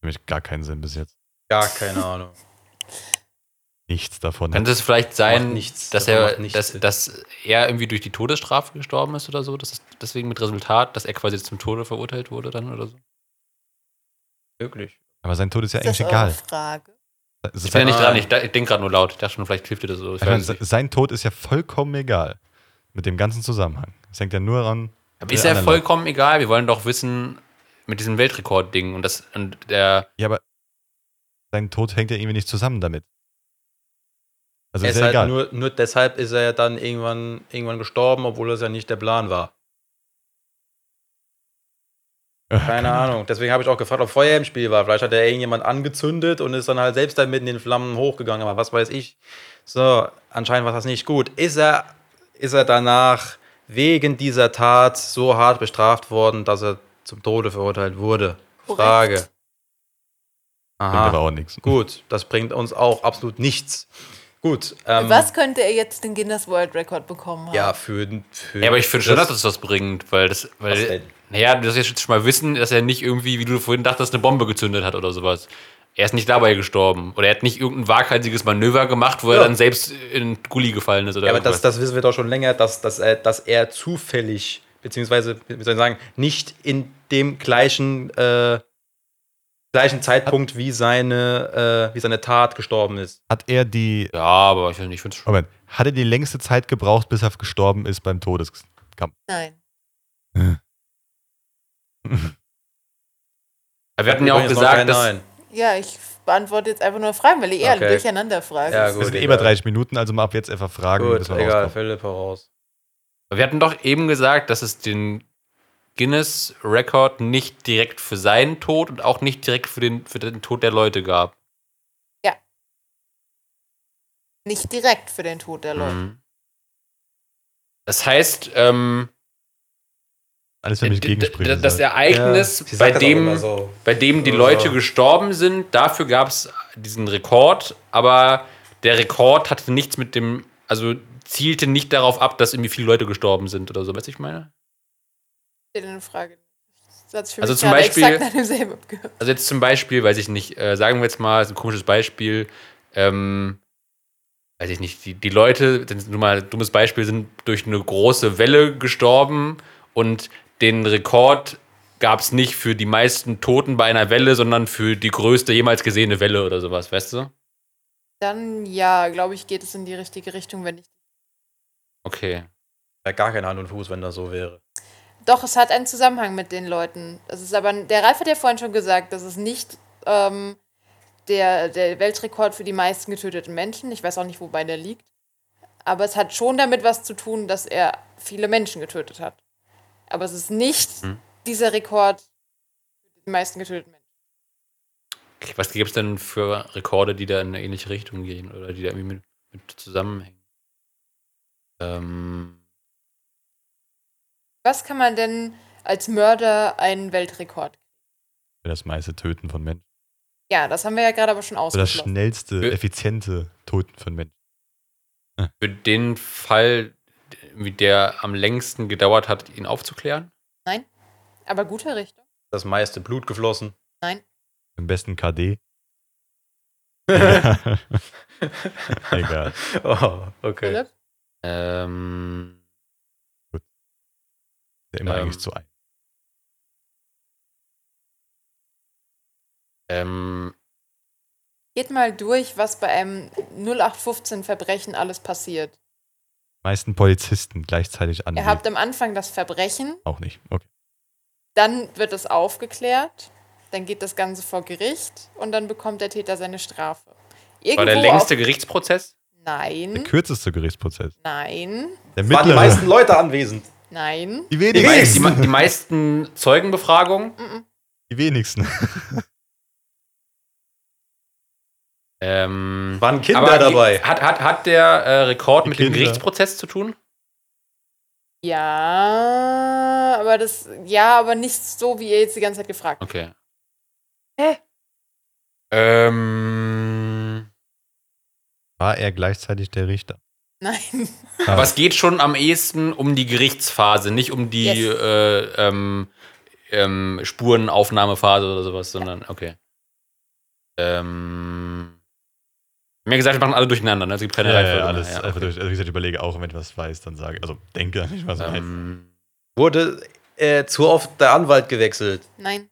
Für mich gar keinen Sinn bis jetzt. Gar keine Ahnung. Nichts davon. Könnte es vielleicht sein, nichts, dass, er, dass, dass er irgendwie durch die Todesstrafe gestorben ist oder so? Das ist deswegen mit Resultat, dass er quasi zum Tode verurteilt wurde dann oder so? Wirklich. Aber sein Tod ist ja Ist eigentlich egal. Frage? Ich bin ja nicht Ah. dran, ich, ich denke gerade nur laut. Ich dachte schon, vielleicht hilft dir das so. Meine, sein Tod ist ja vollkommen egal. Mit dem ganzen Zusammenhang. Es hängt ja nur an. Aber ist ja vollkommen egal. Wir wollen doch wissen, mit diesem Weltrekord-Ding und das und der. Ja, aber sein Tod hängt ja irgendwie nicht zusammen damit. Also ist ist ja halt egal. nur, nur deshalb ist er ja dann irgendwann, irgendwann gestorben, obwohl das ja nicht der Plan war. Keine Ahnung. Deswegen habe ich auch gefragt, ob Feuer im Spiel war. Vielleicht hat er irgendjemand angezündet und ist dann halt selbst dann mitten in den Flammen hochgegangen. Aber was weiß ich. So, anscheinend war das nicht gut. Ist er, ist er danach wegen dieser Tat so hart bestraft worden, dass er zum Tode verurteilt wurde? Korrekt. Frage. Bringt aber Aha. auch nichts. Gut, das bringt uns auch absolut nichts. Gut. Für Ähm, was könnte er jetzt den Guinness World Record bekommen haben? Ja, für, für Ja, aber ich finde schon, dass das- es das bringt, weil das. Was Weil, denn? Naja, du sollst jetzt schon mal wissen, dass er nicht irgendwie, wie du vorhin dachtest, eine Bombe gezündet hat oder sowas. Er ist nicht dabei gestorben. Oder er hat nicht irgendein waghalsiges Manöver gemacht, wo er Ja. dann selbst in den Gully gefallen ist oder Ja, aber das, das wissen wir doch schon länger, dass, dass, er, dass er zufällig, beziehungsweise, wie soll ich sagen, nicht in dem gleichen, äh, gleichen Zeitpunkt, wie seine, äh, wie seine Tat gestorben ist. Hat er die, Ja, aber ich, ich finde es schon. Moment, hat er die längste Zeit gebraucht, bis er gestorben ist beim Todeskampf? Nein. Aber wir hatten ja auch gesagt, dass. Nein. Ja, ich beantworte jetzt einfach nur Fragen, weil ihr eher Okay. durcheinander fragt. Ja, Das gut. sind eh über 30 Minuten, also mal ab jetzt einfach fragen. Gut, bis wir egal, rauskommen. Philipp voraus. Wir hatten doch eben gesagt, dass es den Guinness-Rekord nicht direkt für seinen Tod und auch nicht direkt für den, für den Tod der Leute gab. Nicht direkt für den Tod der Leute. Mhm. Das heißt, ähm, Alles für mich d- d- Gegensprüche. das. Ereignis, sie bei, dem, so. bei dem die Ja. Leute gestorben sind, dafür gab es diesen Rekord, aber der Rekord hatte nichts mit dem, also zielte nicht darauf ab, dass irgendwie viele Leute gestorben sind oder so, weißt du, ich meine? In Frage. Das für Also mich zum Beispiel-. Also jetzt zum Beispiel, weiß ich nicht, äh, sagen wir jetzt mal, ist ein komisches Beispiel, ähm, weiß ich nicht, die, die Leute, das ist nur mal ein dummes Beispiel, sind durch eine große Welle gestorben und den Rekord gab es nicht für die meisten Toten bei einer Welle, sondern für die größte jemals gesehene Welle oder sowas, weißt du? Dann, ja, glaube ich, geht es in die richtige Richtung, wenn nicht. Okay. Ja, gar kein Hand und Fuß, wenn das so wäre. Doch, es hat einen Zusammenhang mit den Leuten. Es ist aber, der Ralf hat ja vorhin schon gesagt, das ist nicht ähm, der, der Weltrekord für die meisten getöteten Menschen. Ich weiß auch nicht, wobei der liegt. Aber es hat schon damit was zu tun, dass er viele Menschen getötet hat. Aber es ist nicht Hm. dieser Rekord für die meisten getöteten Menschen. Was gibt es denn für Rekorde, die da in eine ähnliche Richtung gehen oder die da irgendwie mit, mit zusammenhängen? Ähm, Was kann man denn als Mörder einen Weltrekord? Für das meiste Töten von Menschen. Ja, das haben wir ja gerade aber schon Für das ausgeschlossen. schnellste, effiziente Töten von Menschen. für den Fall, wie der am längsten gedauert hat, ihn aufzuklären? Aber gute Richtung. Das meiste Blut geflossen. Nein. Im besten KD. Egal. oh, okay. Philipp? Ähm, Der immer Ähm. eigentlich zu ein. ähm, Geht mal durch, was bei einem 0815-Verbrechen alles passiert. Meisten Polizisten gleichzeitig an. Ihr habt am Anfang das Verbrechen, auch nicht. Okay. dann wird es aufgeklärt, dann geht das Ganze vor Gericht und dann bekommt der Täter seine Strafe. Irgendwo war der längste auf, Gerichtsprozess? Der Nein, kürzeste Gerichtsprozess. nein, Der Waren die meisten Leute anwesend? nein. die Die, wenigsten. meisten, die, me- die meisten Zeugenbefragungen? mm-mm. Die wenigsten. Ähm, Waren Kinder aber dabei? Hat, hat, hat der äh, Rekord Die mit dem Kinder. Gerichtsprozess zu tun? Ja, aber das, ja, aber nicht so, wie ihr jetzt die ganze Zeit gefragt habt. Okay. Hä? Ähm, War er gleichzeitig der Richter? Nein. aber es geht schon am ehesten um die Gerichtsphase, nicht um die Yes. äh, ähm, ähm, Spurenaufnahmephase oder sowas, sondern okay. Ähm, mir gesagt, wir machen alle durcheinander, ne? Es gibt keine Ja, ja, Reihenfolge. ja, alles Ja, einfach okay. durch. Also wie gesagt, ich überlege auch, wenn ich was weiß, dann sage Also denke, nicht was weiß. ähm, Wurde äh, zu oft der Anwalt gewechselt? Nein.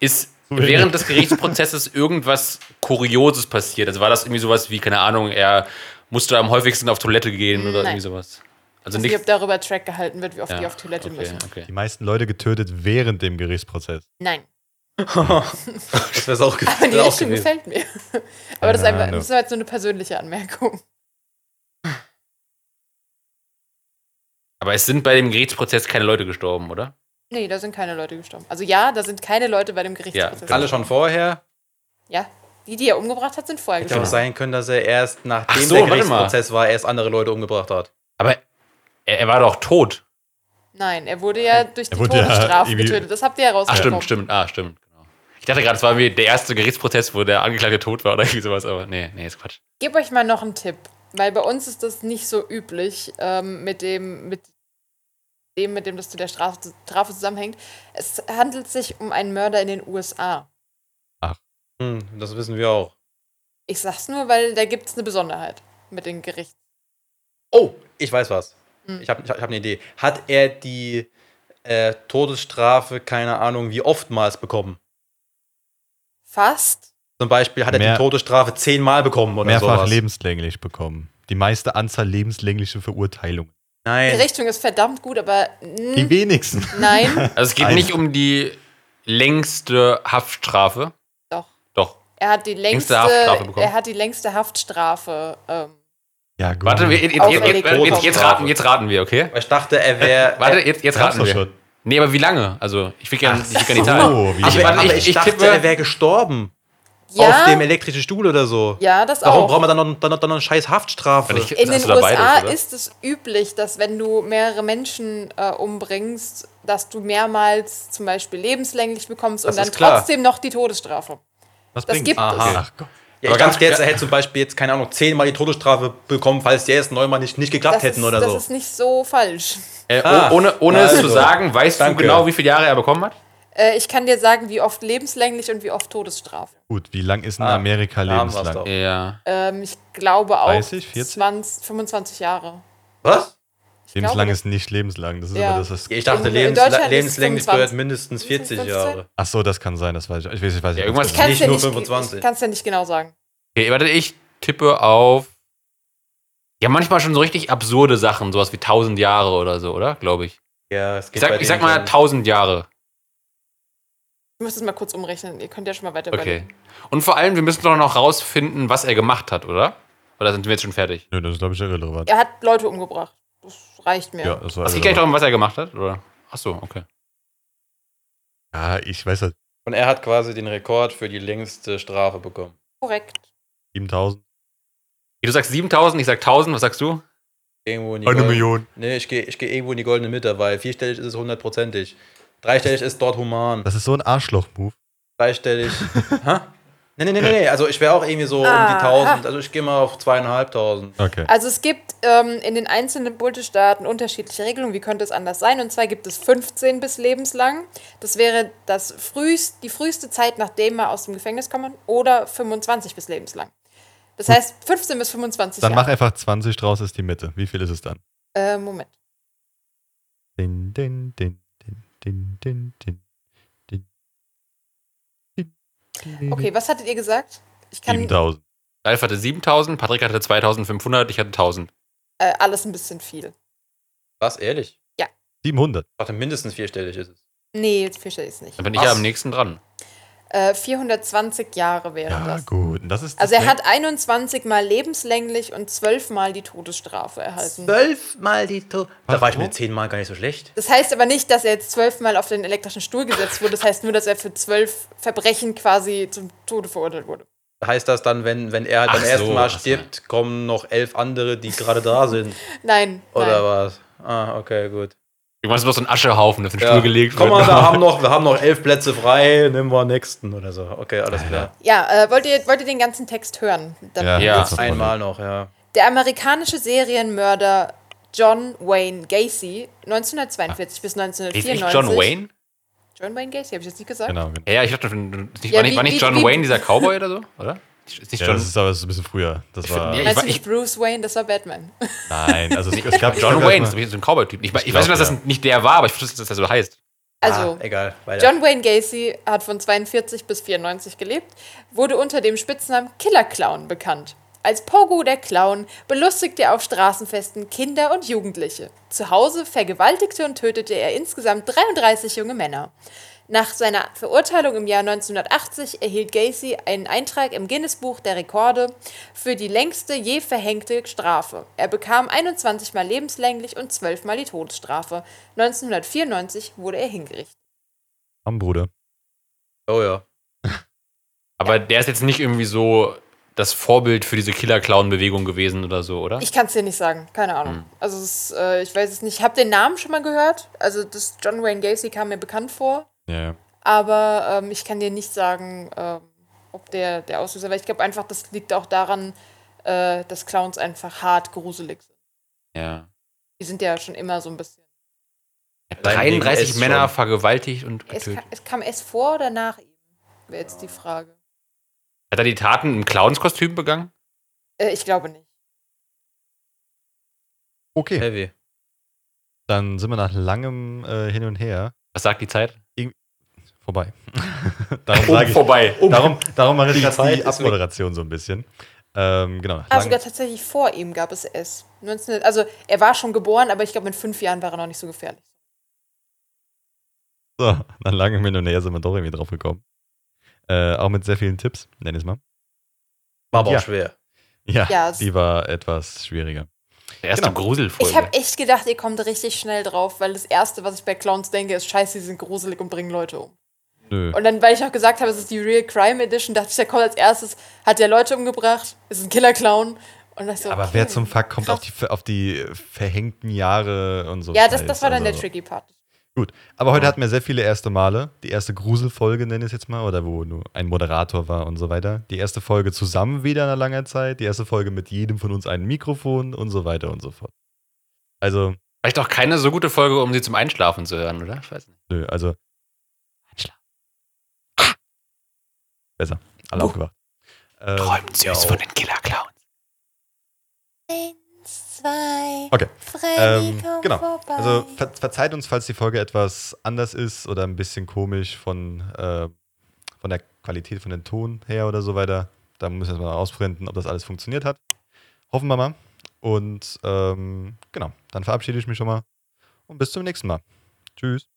Ist während des Gerichtsprozesses irgendwas Kurioses passiert? Also war das irgendwie sowas wie, keine Ahnung, er musste am häufigsten auf Toilette gehen oder Nein. irgendwie sowas? Also Also nicht. nicht, ob darüber Track gehalten wird, wie oft Ja, die auf Toilette okay, müssen. okay. Die meisten Leute getötet während dem Gerichtsprozess. Nein. das wäre auch, ge Aber die auch gewesen. gefällt mir. Aber das ist, einfach, das ist jetzt so eine persönliche Anmerkung. Aber es sind bei dem Gerichtsprozess keine Leute gestorben, oder? Nee, da sind keine Leute gestorben. Also ja, da sind keine Leute bei dem Gerichtsprozess. Alle schon vorher? Ja. Die, die er umgebracht hat, sind vorher Hätte auch gestorben. sein können, dass er erst nachdem Ach so, der. Gerichtsprozess war, erst andere Leute umgebracht hat. Aber er, er war doch tot. Nein, er wurde ja durch die wurde ja Todesstrafe irgendwie- getötet. Das habt ihr Ach, herausgefunden. stimmt, stimmt. Ah, stimmt. Ich dachte gerade, es war wie der erste Gerichtsprozess, wo der Angeklagte tot war oder irgendwie sowas, aber nee, nee, ist Quatsch. Gib euch mal noch einen Tipp, weil bei uns ist das nicht so üblich ähm, mit dem, mit dem, mit dem das zu der Strafe, Strafe zusammenhängt. Es handelt sich um einen Mörder in den USA. Hm, das wissen wir auch. Ich sag's nur, weil da gibt es eine Besonderheit mit den Gerichten. Oh, ich weiß was. Hm. Ich habe ich hab, ich hab eine Idee. Hat er die äh, Todesstrafe, keine Ahnung, wie oftmals bekommen? Fast. Zum Beispiel hat er Mehr- die Todesstrafe zehnmal bekommen oder Mehrfach sowas. lebenslänglich bekommen. Die meiste Anzahl lebenslängliche Verurteilungen. Die Nein. Richtung ist verdammt gut, aber Die mm, wenigsten. nein, Also es geht nicht um die längste Haftstrafe. doch. Doch. Er hat die Längste längste, Haftstrafe bekommen. er hat die längste Haftstrafe. Ähm, Ja, gut. Warte, wir, jetzt, jetzt, jetzt, jetzt, jetzt, bekommen. raten, jetzt raten wir, okay? Ich dachte, er wäre. Warte, jetzt, jetzt raten wir. schon. Nee, aber wie lange? Also, ich will gerne will gerne die so, Zahl. wie Aber, Ich- lange? warte, aber ich- ich, ich dachte, tippe- er wäre gestorben. ja, Auf dem elektrischen Stuhl oder so. ja, das Warum auch. braucht man dann noch, dann, noch- dann noch eine scheiß Haftstrafe? Ich- In den beides, USA oder? ist es üblich, dass wenn du mehrere Menschen äh, umbringst, dass du mehrmals zum Beispiel lebenslänglich bekommst Das und dann trotzdem noch die Todesstrafe. Was Das bringt's? gibt Aha. es. Ach Gott. Ja, Aber ich dachte ganz- jetzt, er hätte zum Beispiel jetzt, keine Ahnung, zehnmal die Todesstrafe bekommen, falls die erst neunmal nicht, nicht geklappt Das, hätten ist, oder das so. ist nicht so falsch. Äh, Ah, oh- ohne ohne es zu also, sagen, weißt danke. du genau, wie viele Jahre er bekommen hat? Äh, ich kann dir sagen, wie oft lebenslänglich und wie oft Todesstrafe. Gut, wie lang ist in Ah, Amerika lebenslang? Ja. Ähm, ich glaube auch 30, 40? 20, 25 Jahre. Was? Ich Lebenslang glaube, ist nicht lebenslang. Das ist Ja. aber das ist. Ich dachte, In- lebens lebenslänglich 25. bedeutet mindestens 40 15? Jahre. Ach so, das kann sein, das weiß ich. Ich weiß, ich weiß Ja, nicht. irgendwas- ich kann es nicht nur nicht, 25. Ich kann's dir nicht genau sagen. Okay, warte, ich tippe auf. Ja, manchmal schon so richtig absurde Sachen, sowas wie 1000 Jahre oder so, oder? Glaube ich. Ja, es Ich geht sag, bei ich sag mal schon. 1000 Jahre. Ich muss es mal kurz umrechnen. Ihr könnt ja schon mal weiter Okay. überlegen. Und vor allem, wir müssen doch noch rausfinden, was er gemacht hat, oder? Oder sind wir jetzt schon fertig? Nö, das ist, glaube ich, irrelevant. Er hat Leute umgebracht. Das reicht mir. Ja, das war Es geht gar nicht irrelevant. darum, was er gemacht hat, oder? Ach so, okay. Ja, ich weiß halt. Und er hat quasi den Rekord für die längste Strafe bekommen. Korrekt. 7000. Du sagst 7000, ich sag 1000, was sagst du? Irgendwo in die Eine Gold- Million. Nee, ich gehe ich geh irgendwo in die goldene Mitte, weil vierstellig ist es hundertprozentig. Dreistellig ist dort human. Das ist so ein Arschloch-Move. Dreistellig. Hä? Nee, nee, nee, nee, nee. Also ich wäre auch irgendwie so um die Aha. 1000. Also ich gehe mal auf zweieinhalbtausend. Okay. Also es gibt ähm, in den einzelnen Bundesstaaten unterschiedliche Regelungen. Wie könnte es anders sein? Und zwar gibt es 15 bis lebenslang. Das wäre das frühst, die früheste Zeit, nachdem er aus dem Gefängnis kommt. Oder 25 bis lebenslang. Das heißt 15 bis 25 Dann mach Jahre. einfach 20 draus, ist die Mitte. Wie viel ist es dann? Äh, Moment. Din, din, din, din, din, din, din, din. Okay, was hattet ihr gesagt? Ich kann 7000. Ralf hatte 7000, Patrick hatte 2500, ich hatte 1000. äh, alles ein bisschen viel. Was, ehrlich? 700. Ich dachte, mindestens vierstellig ist es. Nee, vierstellig ist nicht. Dann bin ich Was? ja am nächsten dran. Äh, 420 Jahre wäre Ja, das. gut. Das ist Also das er hat 21 Mal lebenslänglich und 12 Mal die Todesstrafe erhalten. Zwölfmal die Tod. Da war ich mit zehnmal gar nicht so schlecht. Das heißt aber nicht, dass er jetzt zwölfmal auf den elektrischen Stuhl gesetzt wurde. Das heißt nur, dass er für zwölf Verbrechen quasi zum Tode verurteilt wurde. Heißt das dann, wenn, wenn er halt beim ersten so, Mal ach so. stirbt, kommen noch elf andere, die gerade da sind? Nein. Oder nein. was? Ah, okay, gut. Irgendwann ist bloß so ein Aschehaufen auf den Ja. Stuhl gelegt. Komm mal, wird. wir haben, noch, wir haben noch elf Plätze frei, nehmen wir nächsten oder so. Okay, alles klar. Ja, äh, wollt, ihr, wollt ihr den ganzen Text hören? Dann Ja, ist Einmal noch, ja. Der amerikanische Serienmörder John Wayne Gacy, 1942 bis Ist 1994. nicht John Wayne? John Wayne Gacy, habe ich jetzt nicht gesagt? Genau. Ja, ich dachte, nicht, Ja, war, nicht, wie- war nicht wie- John wie- Wayne dieser Cowboy oder so, oder? Ist nicht Ja, John, das ist aber so ein bisschen früher. Das war. Ja, Meinst war- du nicht Bruce Wayne? Das war Batman. Nein, also es, es gab John ich Wayne, erst ist so ein Cowboy-Typ. Ich, ich, Ich weiß nicht, dass das ja. nicht der war, aber ich wusste, dass er so heißt. Also, ah, egal. John Wayne Gacy hat von 42 bis 94 gelebt, wurde unter dem Spitznamen Killer Clown bekannt. Als Pogo der Clown belustigte er auf Straßenfesten Kinder und Jugendliche. Zu Hause vergewaltigte und tötete er insgesamt 33 junge Männer. Nach seiner Verurteilung im Jahr 1980 erhielt Gacy einen Eintrag im Guinness-Buch der Rekorde für die längste je verhängte Strafe. Er bekam 21 Mal lebenslänglich und 12 Mal die Todesstrafe. 1994 wurde er hingerichtet. am Bruder. oh ja. Aber der ist jetzt nicht irgendwie so das Vorbild für diese Killer-Clown-Bewegung gewesen oder so, oder? Ich kann es dir nicht sagen, keine Ahnung. Also es, ist, äh, ich weiß es nicht. Ich habe den Namen schon mal gehört. Also das John Wayne Gacy kam mir bekannt vor. Ja. Aber ähm, ich kann dir nicht sagen, ähm, ob der der Auslöser war. Ich glaube einfach, das liegt auch daran, äh, dass Clowns einfach hart gruselig sind. ja. Die sind ja schon immer so ein bisschen. Allein wegen 33 S Männer schon. vergewaltigt und Es, getötet. es kam erst vor oder nach ihm? Wäre jetzt die Frage. Hat er die Taten im Clownskostüm begangen? Äh, ich glaube nicht. Okay, Heavy. dann sind wir nach langem äh, Hin und Her. Was sagt die Zeit? vorbei. darum Um ich, vorbei. darum, darum mache ich Die jetzt Zeit die weg. Abmoderation so ein bisschen. Ähm, genau. Ah, sogar tatsächlich vor ihm gab es es. 19, also er war schon geboren, aber ich glaube, mit fünf Jahren war er noch nicht so gefährlich. so, dann lange hin und her sind wir doch irgendwie drauf gekommen. Äh, auch mit sehr vielen Tipps, nenn ich es mal. War aber Ja. auch schwer. Ja, Ja, die war etwas schwieriger. Der erste Genau. Gruselfolge. Ich habe echt gedacht, ihr kommt richtig schnell drauf, weil das Erste, was ich bei Clowns denke, ist scheiße, die sind gruselig und bringen Leute um. Nö. Und dann, weil ich noch gesagt habe, es ist die Real Crime Edition, dachte ich, der kommt als erstes, hat der Leute umgebracht, ist ein Killer-Clown. So, Aber okay, wer zum Fuck kommt auf die, auf die verhängten Jahre und so? Ja, das, das war dann der also. tricky Part. Gut, aber heute hatten wir sehr viele erste Male. Die erste Gruselfolge nenne ich es jetzt mal, oder wo nur ein Moderator war und so weiter. Die erste Folge zusammen wieder nach langer Zeit. Die erste Folge mit jedem von uns einem Mikrofon und so weiter und so fort. Also, Vielleicht auch keine so gute Folge, um sie zum Einschlafen zu hören, oder? Ich weiß nicht. nö, also. Besser. Alle Uh. aufgewacht. Ähm, Träumt süß von den Killer-Clowns. Zwei, Okay. Freddy, Ähm, komm genau. vorbei. Also ver verzeiht uns, falls die Folge etwas anders ist oder ein bisschen komisch von, äh, von der Qualität von den Ton her oder so weiter. Da müssen wir mal ausfinden, ob das alles funktioniert hat. Hoffen wir mal. Und ähm, genau, dann verabschiede ich mich schon mal. Und bis zum nächsten Mal. Tschüss.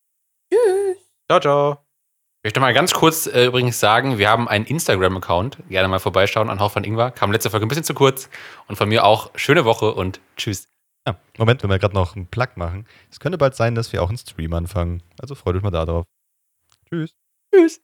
Ciao, ciao. Ich möchte mal ganz kurz äh, übrigens sagen, wir haben einen Instagram-Account. Gerne mal vorbeischauen an Hauch von Ingwer. Kam letzte Folge ein bisschen zu kurz. Und von mir auch schöne Woche und tschüss. Ja, Moment, wenn wir gerade noch einen Plug machen. Es könnte bald sein, dass wir auch einen Stream anfangen. Also freut euch mal darauf. Tschüss. Tschüss.